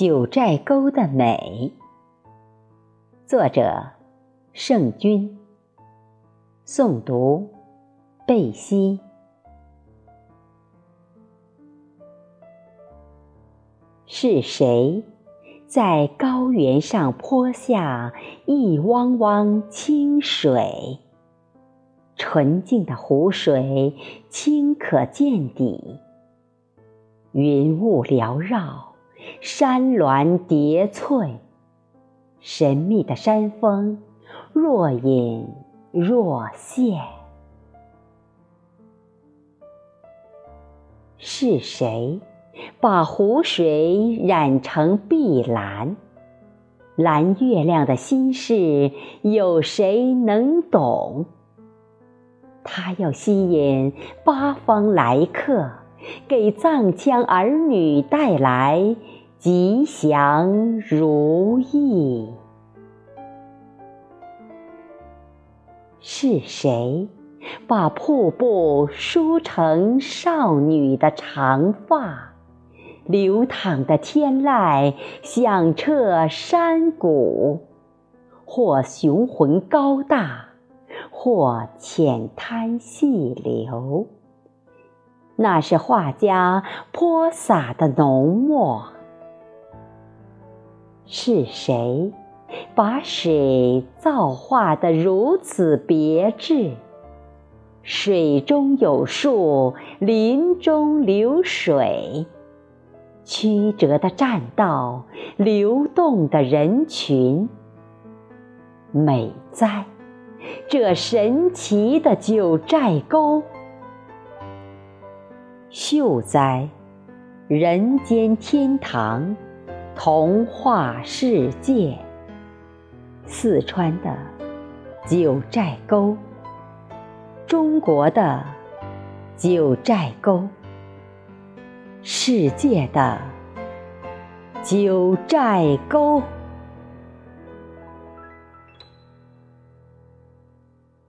九寨沟的美，作者圣君。诵读贝西。是谁在高原上泼下一汪汪清水？纯净的湖水清可见底，云雾缭绕。山峦叠翠，神秘的山峰若隐若现。是谁把湖水染成碧蓝？蓝月亮的心事，有谁能懂？它要吸引八方来客，给藏羌儿女带来。吉祥如意，是谁把瀑布梳成少女的长发？流淌的天籁响彻山谷，或雄浑高大，或浅滩细流。那是画家泼洒的浓墨。是谁把水造化的如此别致？水中有树，林中流水，曲折的栈道，流动的人群，美哉！这神奇的九寨沟，秀哉！人间天堂。童话世界，四川的九寨沟，中国的九寨沟，世界的九寨沟。